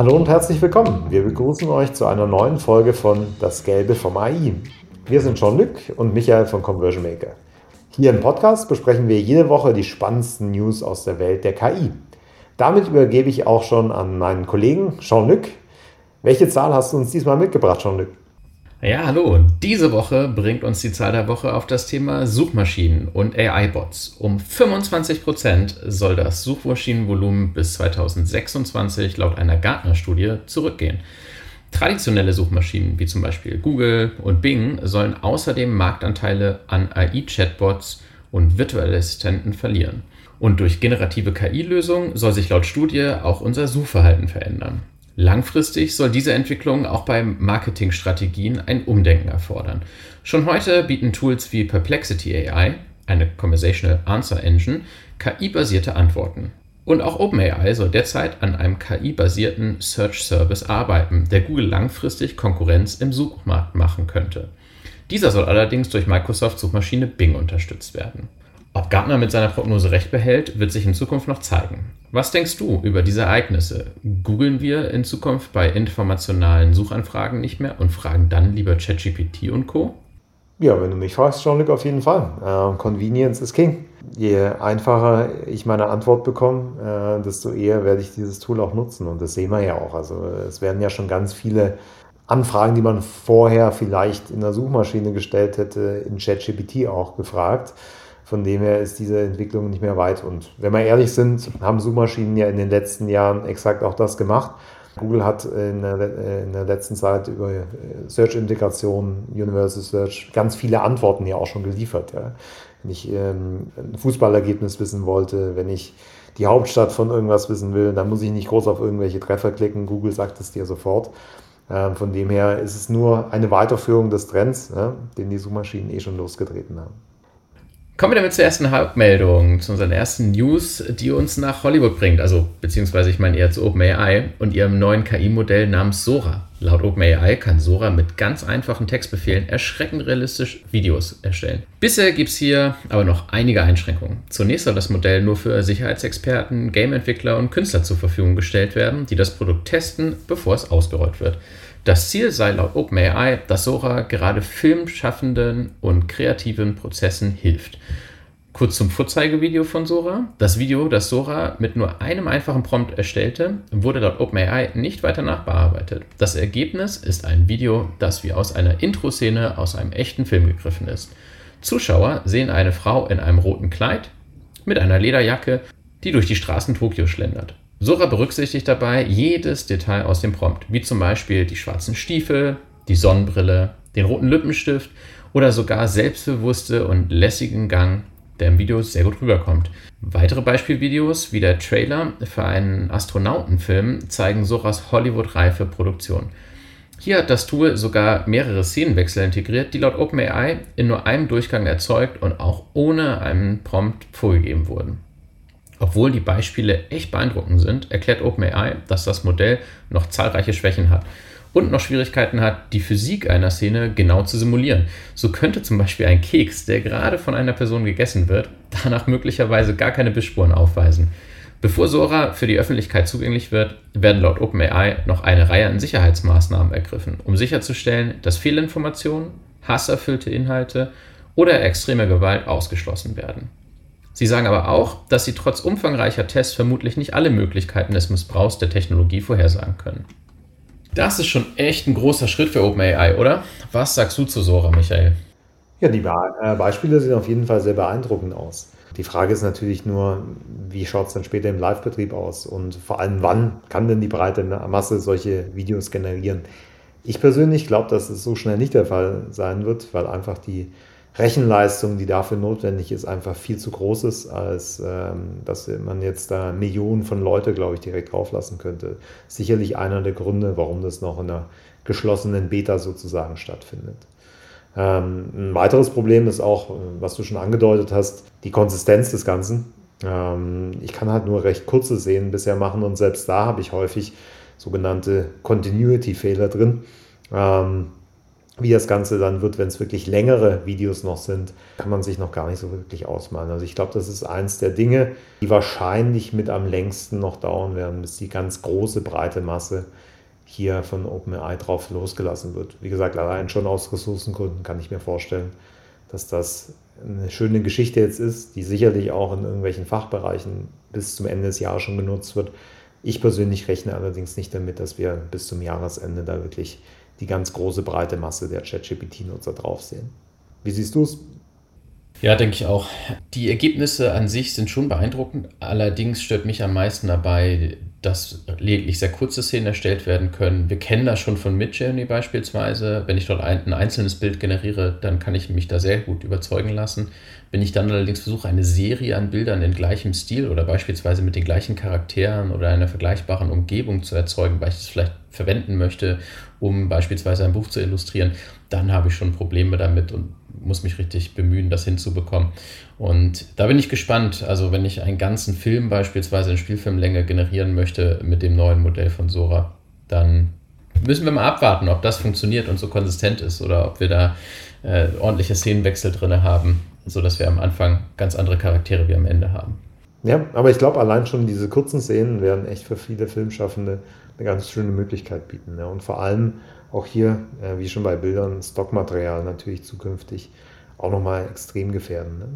Hallo und herzlich willkommen. Wir begrüßen euch zu einer neuen Folge von Das Gelbe vom AI. Wir sind Jean-Luc und Michael von Conversion Maker. Hier im Podcast besprechen wir jede Woche die spannendsten News aus der Welt der KI. Damit übergebe ich auch schon an meinen Kollegen Jean-Luc. Welche Zahl hast du uns diesmal mitgebracht, Jean-Luc? Ja, hallo. Diese Woche bringt uns die Zahl der Woche auf das Thema Suchmaschinen und AI-Bots. Um 25% soll das Suchmaschinenvolumen bis 2026 laut einer Gartner-Studie zurückgehen. Traditionelle Suchmaschinen wie zum Beispiel Google und Bing sollen außerdem Marktanteile an AI-Chatbots und virtuelle Assistenten verlieren. Und durch generative KI-Lösungen soll sich laut Studie auch unser Suchverhalten verändern. Langfristig soll diese Entwicklung auch bei Marketingstrategien ein Umdenken erfordern. Schon heute bieten Tools wie Perplexity AI, eine Conversational Answer Engine, KI-basierte Antworten. Und auch OpenAI soll derzeit an einem KI-basierten Search Service arbeiten, der Google langfristig Konkurrenz im Suchmarkt machen könnte. Dieser soll allerdings durch Microsofts Suchmaschine Bing unterstützt werden. Ob Gartner mit seiner Prognose recht behält, wird sich in Zukunft noch zeigen. Was denkst du über diese Ereignisse? Googeln wir in Zukunft bei informationalen Suchanfragen nicht mehr und fragen dann lieber ChatGPT und Co? Ja, wenn du mich fragst, Jean-Luc, auf jeden Fall. Äh, Convenience ist King. Je einfacher ich meine Antwort bekomme, äh, desto eher werde ich dieses Tool auch nutzen. Und das sehen wir ja auch. Also es werden ja schon ganz viele Anfragen, die man vorher vielleicht in der Suchmaschine gestellt hätte, in ChatGPT auch gefragt. Von dem her ist diese Entwicklung nicht mehr weit. Und wenn wir ehrlich sind, haben Suchmaschinen ja in den letzten Jahren exakt auch das gemacht. Google hat in der, in der letzten Zeit über Search-Integration, Universal Search, ganz viele Antworten ja auch schon geliefert. Ja. Wenn ich ähm, ein Fußballergebnis wissen wollte, wenn ich die Hauptstadt von irgendwas wissen will, dann muss ich nicht groß auf irgendwelche Treffer klicken. Google sagt es dir sofort. Ähm, von dem her ist es nur eine Weiterführung des Trends, ja, den die Suchmaschinen eh schon losgetreten haben. Kommen wir damit zur ersten Hauptmeldung, zu unseren ersten News, die uns nach Hollywood bringt. Also, beziehungsweise ich meine eher zu OpenAI und ihrem neuen KI-Modell namens Sora. Laut OpenAI kann Sora mit ganz einfachen Textbefehlen erschreckend realistisch Videos erstellen. Bisher gibt es hier aber noch einige Einschränkungen. Zunächst soll das Modell nur für Sicherheitsexperten, Gameentwickler und Künstler zur Verfügung gestellt werden, die das Produkt testen, bevor es ausgerollt wird. Das Ziel sei laut OpenAI, dass Sora gerade Filmschaffenden und kreativen Prozessen hilft. Kurz zum Vorzeigevideo von Sora. Das Video, das Sora mit nur einem einfachen Prompt erstellte, wurde laut OpenAI nicht weiter nachbearbeitet. Das Ergebnis ist ein Video, das wie aus einer Intro-Szene aus einem echten Film gegriffen ist. Zuschauer sehen eine Frau in einem roten Kleid mit einer Lederjacke, die durch die Straßen Tokio schlendert. Sora berücksichtigt dabei jedes Detail aus dem Prompt, wie zum Beispiel die schwarzen Stiefel, die Sonnenbrille, den roten Lippenstift oder sogar selbstbewusste und lässigen Gang, der im Video sehr gut rüberkommt. Weitere Beispielvideos wie der Trailer für einen Astronautenfilm zeigen Soras Hollywood-reife Produktion. Hier hat das Tool sogar mehrere Szenenwechsel integriert, die laut OpenAI in nur einem Durchgang erzeugt und auch ohne einen Prompt vorgegeben wurden. Obwohl die Beispiele echt beeindruckend sind, erklärt OpenAI, dass das Modell noch zahlreiche Schwächen hat und noch Schwierigkeiten hat, die Physik einer Szene genau zu simulieren. So könnte zum Beispiel ein Keks, der gerade von einer Person gegessen wird, danach möglicherweise gar keine Bissspuren aufweisen. Bevor Sora für die Öffentlichkeit zugänglich wird, werden laut OpenAI noch eine Reihe an Sicherheitsmaßnahmen ergriffen, um sicherzustellen, dass Fehlinformationen, hasserfüllte Inhalte oder extreme Gewalt ausgeschlossen werden. Sie sagen aber auch, dass sie trotz umfangreicher Tests vermutlich nicht alle Möglichkeiten des Missbrauchs der Technologie vorhersagen können. Das ist schon echt ein großer Schritt für OpenAI, oder? Was sagst du zu Sora, Michael? Ja, die äh, Beispiele sehen auf jeden Fall sehr beeindruckend aus. Die Frage ist natürlich nur, wie schaut es dann später im Live-Betrieb aus und vor allem, wann kann denn die breite Masse solche Videos generieren? Ich persönlich glaube, dass es so schnell nicht der Fall sein wird, weil einfach die Rechenleistung, die dafür notwendig ist, einfach viel zu groß ist, als ähm, dass man jetzt da Millionen von Leute, glaube ich, direkt drauflassen könnte. Sicherlich einer der Gründe, warum das noch in einer geschlossenen Beta sozusagen stattfindet. Ähm, ein weiteres Problem ist auch, was du schon angedeutet hast, die Konsistenz des Ganzen. Ähm, ich kann halt nur recht kurze Szenen bisher machen und selbst da habe ich häufig sogenannte Continuity-Fehler drin. Ähm, Wie das Ganze dann wird, wenn es wirklich längere Videos noch sind, kann man sich noch gar nicht so wirklich ausmalen. Also ich glaube, das ist eins der Dinge, die wahrscheinlich mit am längsten noch dauern werden, bis die ganz große, breite Masse hier von OpenAI drauf losgelassen wird. Wie gesagt, allein schon aus Ressourcengründen kann ich mir vorstellen, dass das eine schöne Geschichte jetzt ist, die sicherlich auch in irgendwelchen Fachbereichen bis zum Ende des Jahres schon genutzt wird. Ich persönlich rechne allerdings nicht damit, dass wir bis zum Jahresende da wirklich die ganz große breite Masse der ChatGPT-Nutzer drauf sehen. Wie siehst du es? Ja, denke ich auch. Die Ergebnisse an sich sind schon beeindruckend. Allerdings stört mich am meisten dabei, dass lediglich sehr kurze Szenen erstellt werden können. Wir kennen das schon von Midjourney beispielsweise. Wenn ich dort ein, ein, einzelnes Bild generiere, dann kann ich mich da sehr gut überzeugen lassen. Wenn ich dann allerdings versuche, eine Serie an Bildern in gleichem Stil oder beispielsweise mit den gleichen Charakteren oder einer vergleichbaren Umgebung zu erzeugen, weil ich es vielleicht verwenden möchte, um beispielsweise ein Buch zu illustrieren, dann habe ich schon Probleme damit und muss mich richtig bemühen, das hinzubekommen. Und da bin ich gespannt. Also wenn ich einen ganzen Film beispielsweise in Spielfilmlänge generieren möchte mit dem neuen Modell von Sora, dann müssen wir mal abwarten, ob das funktioniert und so konsistent ist oder ob wir da äh, ordentliche Szenenwechsel drin haben, sodass wir am Anfang ganz andere Charaktere wie am Ende haben. Ja, aber ich glaube, allein schon diese kurzen Szenen werden echt für viele Filmschaffende eine ganz schöne Möglichkeit bieten. Ja. Und vor allem auch hier, äh, wie schon bei Bildern, Stockmaterial natürlich zukünftig auch nochmal extrem gefährden. Ne?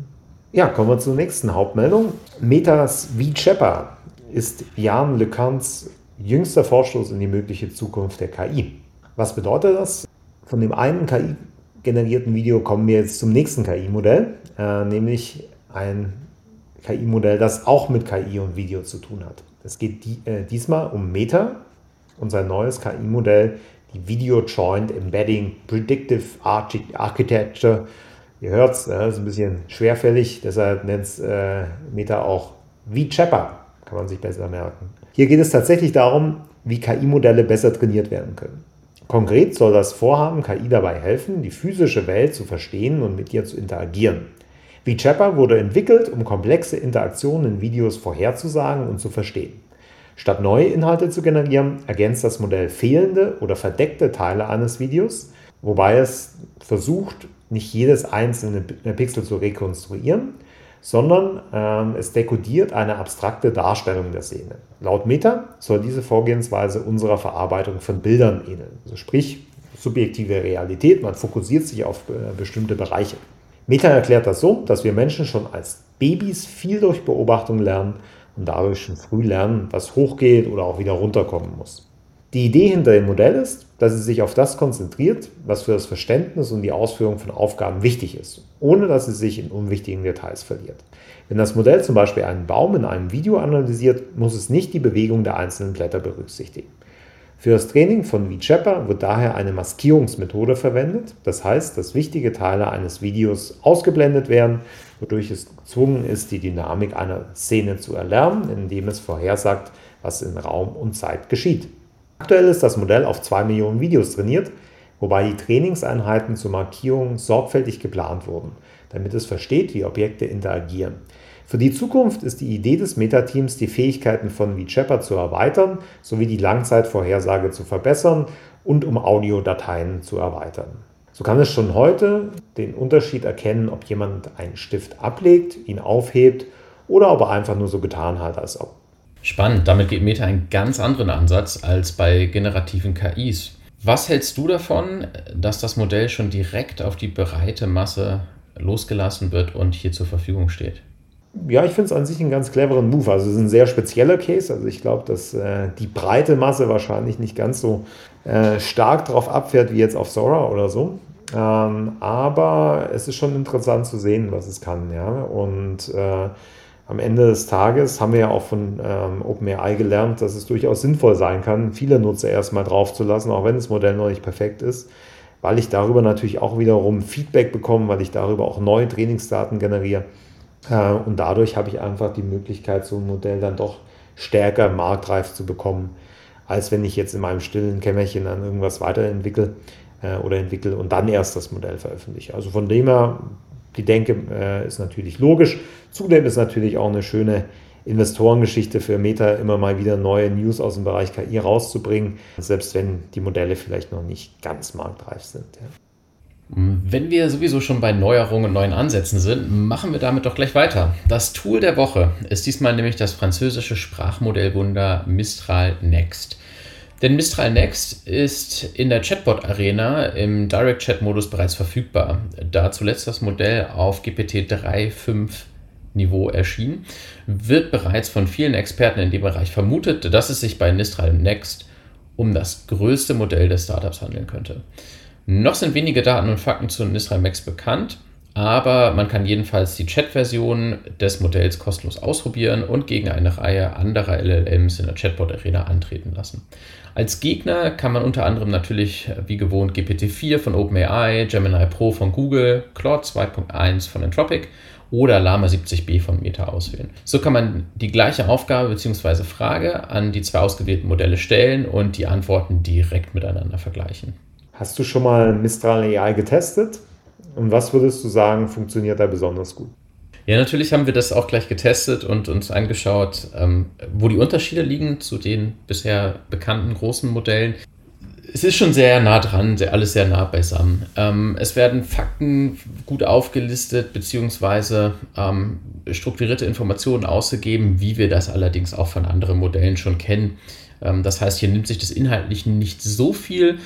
Ja, kommen wir zur nächsten Hauptmeldung. Metas VChepper ist Jan LeCants jüngster Vorstoß in die mögliche Zukunft der KI. Was bedeutet das? Von dem einen KI-generierten Video kommen wir jetzt zum nächsten KI-Modell, äh, nämlich ein KI-Modell, das auch mit KI und Video zu tun hat. Es geht die, äh, diesmal um Meta und sein neues KI-Modell, Video Joint Embedding Predictive Architecture. Ihr hört es, äh, ist ein bisschen schwerfällig, deshalb nennt es äh, Meta auch VChapper, kann man sich besser merken. Hier geht es tatsächlich darum, wie KI-Modelle besser trainiert werden können. Konkret soll das Vorhaben KI dabei helfen, die physische Welt zu verstehen und mit ihr zu interagieren. VChapper wurde entwickelt, um komplexe Interaktionen in Videos vorherzusagen und zu verstehen. Statt neue Inhalte zu generieren, ergänzt das Modell fehlende oder verdeckte Teile eines Videos, wobei es versucht, nicht jedes einzelne Pixel zu rekonstruieren, sondern ähm, es dekodiert eine abstrakte Darstellung der Szene. Laut Meta soll diese Vorgehensweise unserer Verarbeitung von Bildern ähneln. Also sprich, subjektive Realität, man fokussiert sich auf äh, bestimmte Bereiche. Meta erklärt das so, dass wir Menschen schon als Babys viel durch Beobachtung lernen und dadurch schon früh lernen, was hochgeht oder auch wieder runterkommen muss. Die Idee hinter dem Modell ist, dass es sich auf das konzentriert, was für das Verständnis und die Ausführung von Aufgaben wichtig ist, ohne dass es sich in unwichtigen Details verliert. Wenn das Modell zum Beispiel einen Baum in einem Video analysiert, muss es nicht die Bewegung der einzelnen Blätter berücksichtigen. Für das Training von VChapper wird daher eine Maskierungsmethode verwendet. Das heißt, dass wichtige Teile eines Videos ausgeblendet werden, wodurch es gezwungen ist, die Dynamik einer Szene zu erlernen, indem es vorhersagt, was in Raum und Zeit geschieht. Aktuell ist das Modell auf 2 Millionen Videos trainiert, wobei die Trainingseinheiten zur Markierung sorgfältig geplant wurden, damit es versteht, wie Objekte interagieren. Für die Zukunft ist die Idee des Meta-Teams, die Fähigkeiten von VChapper zu erweitern, sowie die Langzeitvorhersage zu verbessern und um Audiodateien zu erweitern. So kann es schon heute den Unterschied erkennen, ob jemand einen Stift ablegt, ihn aufhebt oder ob er einfach nur so getan hat, als ob. Spannend, damit geht Meta einen ganz anderen Ansatz als bei generativen KIs. Was hältst du davon, dass das Modell schon direkt auf die breite Masse losgelassen wird und hier zur Verfügung steht? Ja, ich finde es an sich einen ganz cleveren Move. Also es ist ein sehr spezieller Case. Also ich glaube, dass äh, die breite Masse wahrscheinlich nicht ganz so äh, stark darauf abfährt wie jetzt auf Sora oder so. Ähm, aber es ist schon interessant zu sehen, was es kann. Ja? Und äh, am Ende des Tages haben wir ja auch von ähm, OpenAI gelernt, dass es durchaus sinnvoll sein kann, viele Nutzer erstmal draufzulassen, auch wenn das Modell noch nicht perfekt ist, weil ich darüber natürlich auch wiederum Feedback bekomme, weil ich darüber auch neue Trainingsdaten generiere. Äh, und dadurch habe ich einfach die Möglichkeit, so ein Modell dann doch stärker marktreif zu bekommen, als wenn ich jetzt in meinem stillen Kämmerchen an irgendwas weiterentwickle äh, oder entwickle und dann erst das Modell veröffentliche. Also von dem her, die Denke äh, ist natürlich logisch. Zudem ist natürlich auch eine schöne Investorengeschichte für Meta, immer mal wieder neue News aus dem Bereich KI rauszubringen, selbst wenn die Modelle vielleicht noch nicht ganz marktreif sind. Ja. Wenn wir sowieso schon bei Neuerungen und neuen Ansätzen sind, machen wir damit doch gleich weiter. Das Tool der Woche ist diesmal nämlich das französische Sprachmodellwunder Mistral Next. Denn Mistral Next ist in der Chatbot-Arena im Direct-Chat-Modus bereits verfügbar, da zuletzt das Modell auf GPT 3.5 Niveau erschien, wird bereits von vielen Experten in dem Bereich vermutet, dass es sich bei Mistral Next um das größte Modell des Startups handeln könnte. Noch sind wenige Daten und Fakten zu Nisra Max bekannt, aber man kann jedenfalls die Chat-Version des Modells kostenlos ausprobieren und gegen eine Reihe anderer LLMs in der Chatbot-Arena antreten lassen. Als Gegner kann man unter anderem natürlich wie gewohnt GPT-4 von OpenAI, Gemini Pro von Google, Claude 2.1 von Anthropic oder Lama 70b von Meta auswählen. So kann man die gleiche Aufgabe bzw. Frage an die zwei ausgewählten Modelle stellen und die Antworten direkt miteinander vergleichen. Hast du schon mal Mistral AI getestet? Und was würdest du sagen, funktioniert da besonders gut? Ja, natürlich haben wir das auch gleich getestet und uns angeschaut, ähm, wo die Unterschiede liegen zu den bisher bekannten großen Modellen. Es ist schon sehr nah dran, sehr, alles sehr nah beisammen. Ähm, es werden Fakten gut aufgelistet, beziehungsweise ähm, strukturierte Informationen ausgegeben, wie wir das allerdings auch von anderen Modellen schon kennen. Ähm, das heißt, hier nimmt sich das Inhaltlichen nicht so viel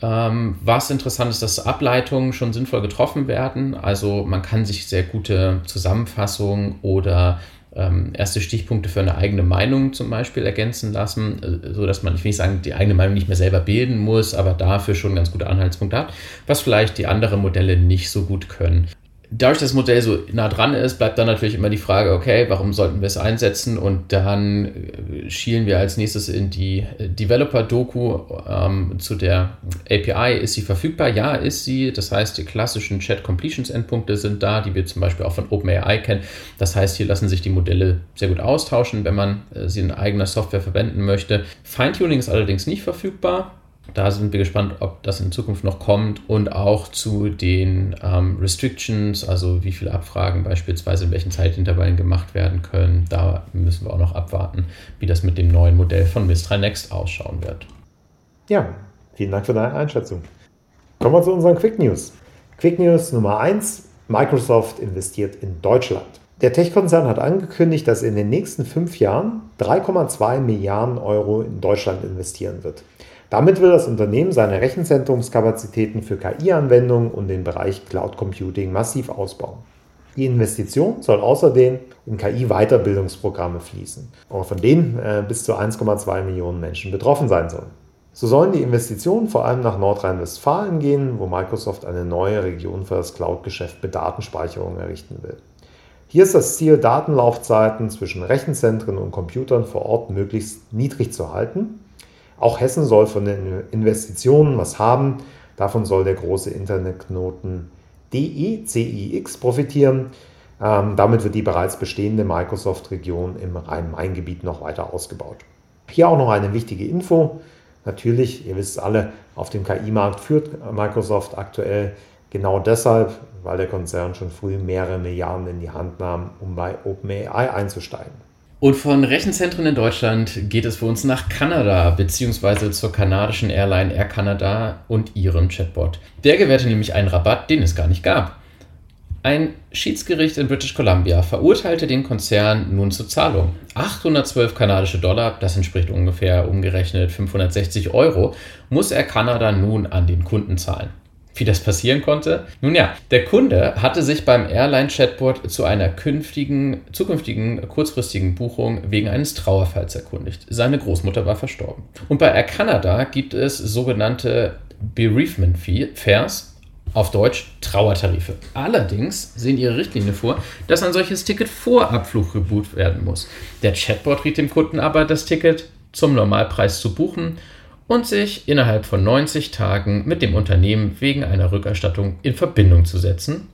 was interessant ist, dass Ableitungen schon sinnvoll getroffen werden. Also man kann sich sehr gute Zusammenfassungen oder ähm, erste Stichpunkte für eine eigene Meinung zum Beispiel ergänzen lassen, äh, sodass man, ich will nicht sagen, die eigene Meinung nicht mehr selber bilden muss, aber dafür schon ganz gute Anhaltspunkte hat, was vielleicht die anderen Modelle nicht so gut können dadurch, dass das Modell so nah dran ist, bleibt dann natürlich immer die Frage, okay, warum sollten wir es einsetzen? Und dann äh, schielen wir als nächstes in die äh, Developer-Doku ähm, zu der API. Ist sie verfügbar? Ja, ist sie. Das heißt, die klassischen Chat-Completions-Endpunkte sind da, die wir zum Beispiel auch von OpenAI kennen. Das heißt, hier lassen sich die Modelle sehr gut austauschen, wenn man äh, sie in eigener Software verwenden möchte. Feintuning ist allerdings nicht verfügbar. Da sind wir gespannt, ob das in Zukunft noch kommt und auch zu den ähm, Restrictions, also wie viele Abfragen beispielsweise in welchen Zeitintervallen gemacht werden können. Da müssen wir auch noch abwarten, wie das mit dem neuen Modell von Mistral Next ausschauen wird. Ja, vielen Dank für deine Einschätzung. Kommen wir zu unseren Quick News. Quick News Nummer 1. Microsoft investiert in Deutschland. Der Tech-Konzern hat angekündigt, dass er in den nächsten fünf Jahren 3,2 Milliarden Euro in Deutschland investieren wird. Damit will das Unternehmen seine Rechenzentrumskapazitäten für KI-Anwendungen und den Bereich Cloud Computing massiv ausbauen. Die Investition soll außerdem in KI-Weiterbildungsprogramme fließen, von denen äh, bis zu 1,2 Millionen Menschen betroffen sein sollen. So sollen die Investitionen vor allem nach Nordrhein-Westfalen gehen, wo Microsoft eine neue Region für das Cloud-Geschäft mit Datenspeicherung errichten will. Hier ist das Ziel, Datenlaufzeiten zwischen Rechenzentren und Computern vor Ort möglichst niedrig zu halten auch Hessen soll von den Investitionen was haben. Davon soll der große Internetknoten DECIX profitieren. Ähm, damit wird die bereits bestehende Microsoft-Region im Rhein-Main-Gebiet noch weiter ausgebaut. Hier auch noch eine wichtige Info. Natürlich, ihr wisst alle, auf dem KI-Markt führt Microsoft aktuell genau deshalb, weil der Konzern schon früh mehrere Milliarden in die Hand nahm, um bei OpenAI einzusteigen. Und von Rechenzentren in Deutschland geht es für uns nach Kanada, beziehungsweise zur kanadischen Airline Air Canada und ihrem Chatbot. Der gewährte nämlich einen Rabatt, den es gar nicht gab. Ein Schiedsgericht in British Columbia verurteilte den Konzern nun zur Zahlung. 812 kanadische Dollar, das entspricht ungefähr umgerechnet 560 Euro, muss Air Canada nun an den Kunden zahlen. Wie das passieren konnte? Nun ja, der Kunde hatte sich beim Airline-Chatbot zu einer künftigen, zukünftigen kurzfristigen Buchung wegen eines Trauerfalls erkundigt. Seine Großmutter war verstorben. Und bei Air Canada gibt es sogenannte Bereavement Fares, auf Deutsch Trauertarife. Allerdings sehen ihre Richtlinien vor, dass ein solches Ticket vor Abflug gebucht werden muss. Der Chatbot riet dem Kunden aber, das Ticket zum Normalpreis zu buchen und sich innerhalb von 90 Tagen mit dem Unternehmen wegen einer Rückerstattung in Verbindung zu setzen.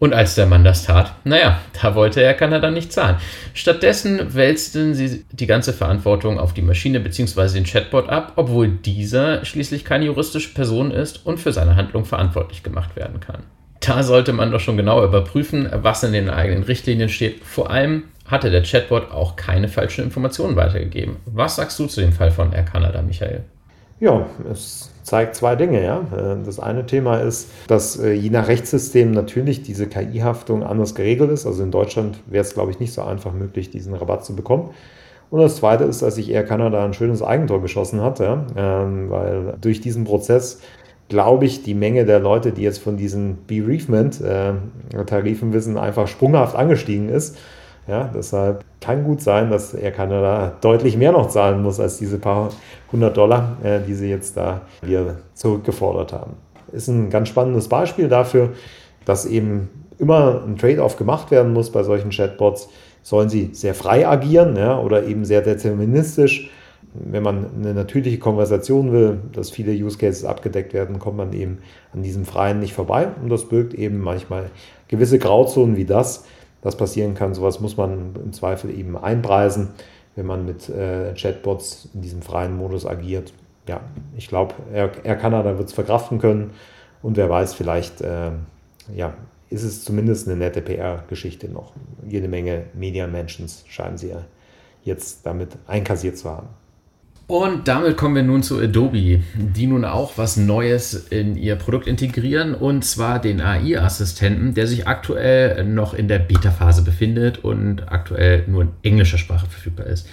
Und als der Mann das tat, naja, da wollte er Kanada nicht zahlen. Stattdessen wälzten sie die ganze Verantwortung auf die Maschine bzw. den Chatbot ab, obwohl dieser schließlich keine juristische Person ist und für seine Handlung verantwortlich gemacht werden kann. Da sollte man doch schon genauer überprüfen, was in den eigenen Richtlinien steht, vor allem hatte der Chatbot auch keine falschen Informationen weitergegeben. Was sagst du zu dem Fall von Air Canada, Michael? Ja, es zeigt zwei Dinge. Ja? Äh, das eine Thema ist, dass äh, je nach Rechtssystem natürlich diese KI-Haftung anders geregelt ist. Also in Deutschland wäre es, glaube ich, nicht so einfach möglich, diesen Rabatt zu bekommen. Und das Zweite ist, dass sich Air Canada ein schönes Eigentor geschossen hat, ja? Ähm, weil durch diesen Prozess glaube ich, die Menge der Leute, die jetzt von diesen Bereavement-Tarifen wissen, einfach sprunghaft angestiegen ist. Ja, deshalb kann gut sein, dass Air Canada deutlich mehr noch zahlen muss als diese paar hundert Dollar, äh, die sie jetzt da hier zurückgefordert haben. Ist ein ganz spannendes Beispiel dafür, dass eben immer ein Trade-off gemacht werden muss bei solchen Chatbots. Sollen sie sehr frei agieren ja, oder eben sehr deterministisch? Wenn man eine natürliche Konversation will, dass viele Use Cases abgedeckt werden, kommt man eben an diesem Freien nicht vorbei. Und das birgt eben manchmal gewisse Grauzonen wie das, das passieren kann. Sowas muss man im Zweifel eben einpreisen, wenn man mit äh, Chatbots in diesem freien Modus agiert. Ja, ich glaube, er, er Kanada wird es verkraften können und wer weiß, vielleicht äh, ja, ist es zumindest eine nette PR-Geschichte noch. Jede Menge Media-Mentions scheinen sie ja jetzt damit einkassiert zu haben. Und damit kommen wir nun zu Adobe, die nun auch was Neues in ihr Produkt integrieren und zwar den AI-Assistenten, der sich aktuell noch in der Beta-Phase befindet und aktuell nur in englischer Sprache verfügbar ist.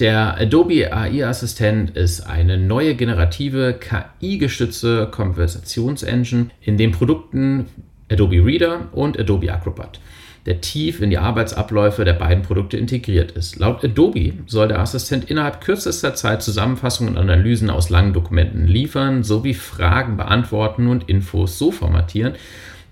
Der Adobe AI-Assistent ist eine neue generative KI-gestützte Konversationsengine in den Produkten Adobe Reader und Adobe Acrobat der tief in die Arbeitsabläufe der beiden Produkte integriert ist. Laut Adobe soll der Assistent innerhalb kürzester Zeit Zusammenfassungen und Analysen aus langen Dokumenten liefern, sowie Fragen beantworten und Infos so formatieren,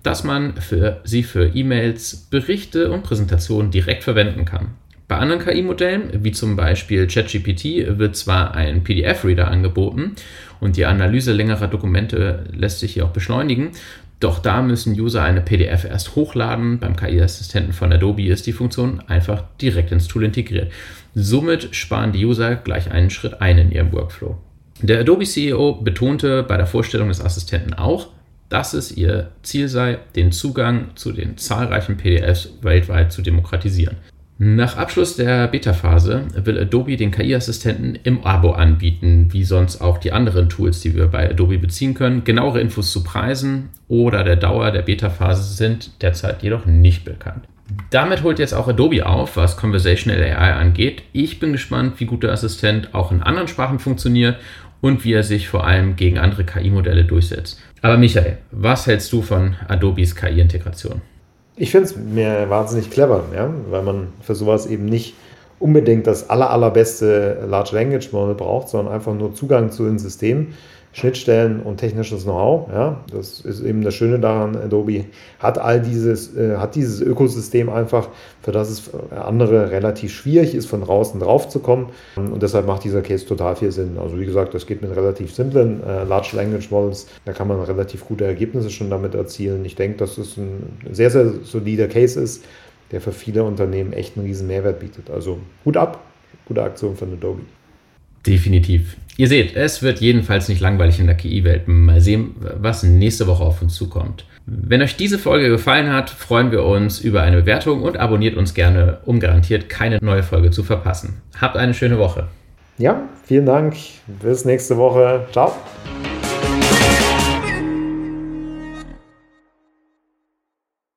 dass man für sie für E-Mails, Berichte und Präsentationen direkt verwenden kann. Bei anderen KI-Modellen, wie zum Beispiel ChatGPT, wird zwar ein PDF-Reader angeboten und die Analyse längerer Dokumente lässt sich hier auch beschleunigen, doch da müssen User eine PDF erst hochladen. Beim KI-Assistenten von Adobe ist die Funktion einfach direkt ins Tool integriert. Somit sparen die User gleich einen Schritt ein in ihrem Workflow. Der Adobe CEO betonte bei der Vorstellung des Assistenten auch, dass es ihr Ziel sei, den Zugang zu den zahlreichen PDFs weltweit zu demokratisieren. Nach Abschluss der Beta-Phase will Adobe den KI-Assistenten im Abo anbieten, wie sonst auch die anderen Tools, die wir bei Adobe beziehen können. Genauere Infos zu Preisen oder der Dauer der Beta-Phase sind derzeit jedoch nicht bekannt. Damit holt jetzt auch Adobe auf, was Conversational AI angeht. Ich bin gespannt, wie gut der Assistent auch in anderen Sprachen funktioniert und wie er sich vor allem gegen andere KI-Modelle durchsetzt. Aber Michael, was hältst du von Adobes KI-Integration? Ich finde es mir wahnsinnig clever, ja? weil man für sowas eben nicht unbedingt das aller, allerbeste Large Language Model braucht, sondern einfach nur Zugang zu den Systemen Schnittstellen und technisches Know-how. Ja, das ist eben das Schöne daran. Adobe hat all dieses, äh, hat dieses Ökosystem einfach, für das es für andere relativ schwierig ist, von draußen drauf zu kommen. Und deshalb macht dieser Case total viel Sinn. Also wie gesagt, das geht mit relativ simplen äh, Large Language Models. Da kann man relativ gute Ergebnisse schon damit erzielen. Ich denke, dass es ein sehr, sehr solider Case ist, der für viele Unternehmen echt einen riesen Mehrwert bietet. Also Hut ab, gute Aktion von Adobe. Definitiv. Ihr seht, es wird jedenfalls nicht langweilig in der KI-Welt. Mal sehen, was nächste Woche auf uns zukommt. Wenn euch diese Folge gefallen hat, freuen wir uns über eine Bewertung und abonniert uns gerne, um garantiert keine neue Folge zu verpassen. Habt eine schöne Woche. Ja, vielen Dank. Bis nächste Woche. Ciao.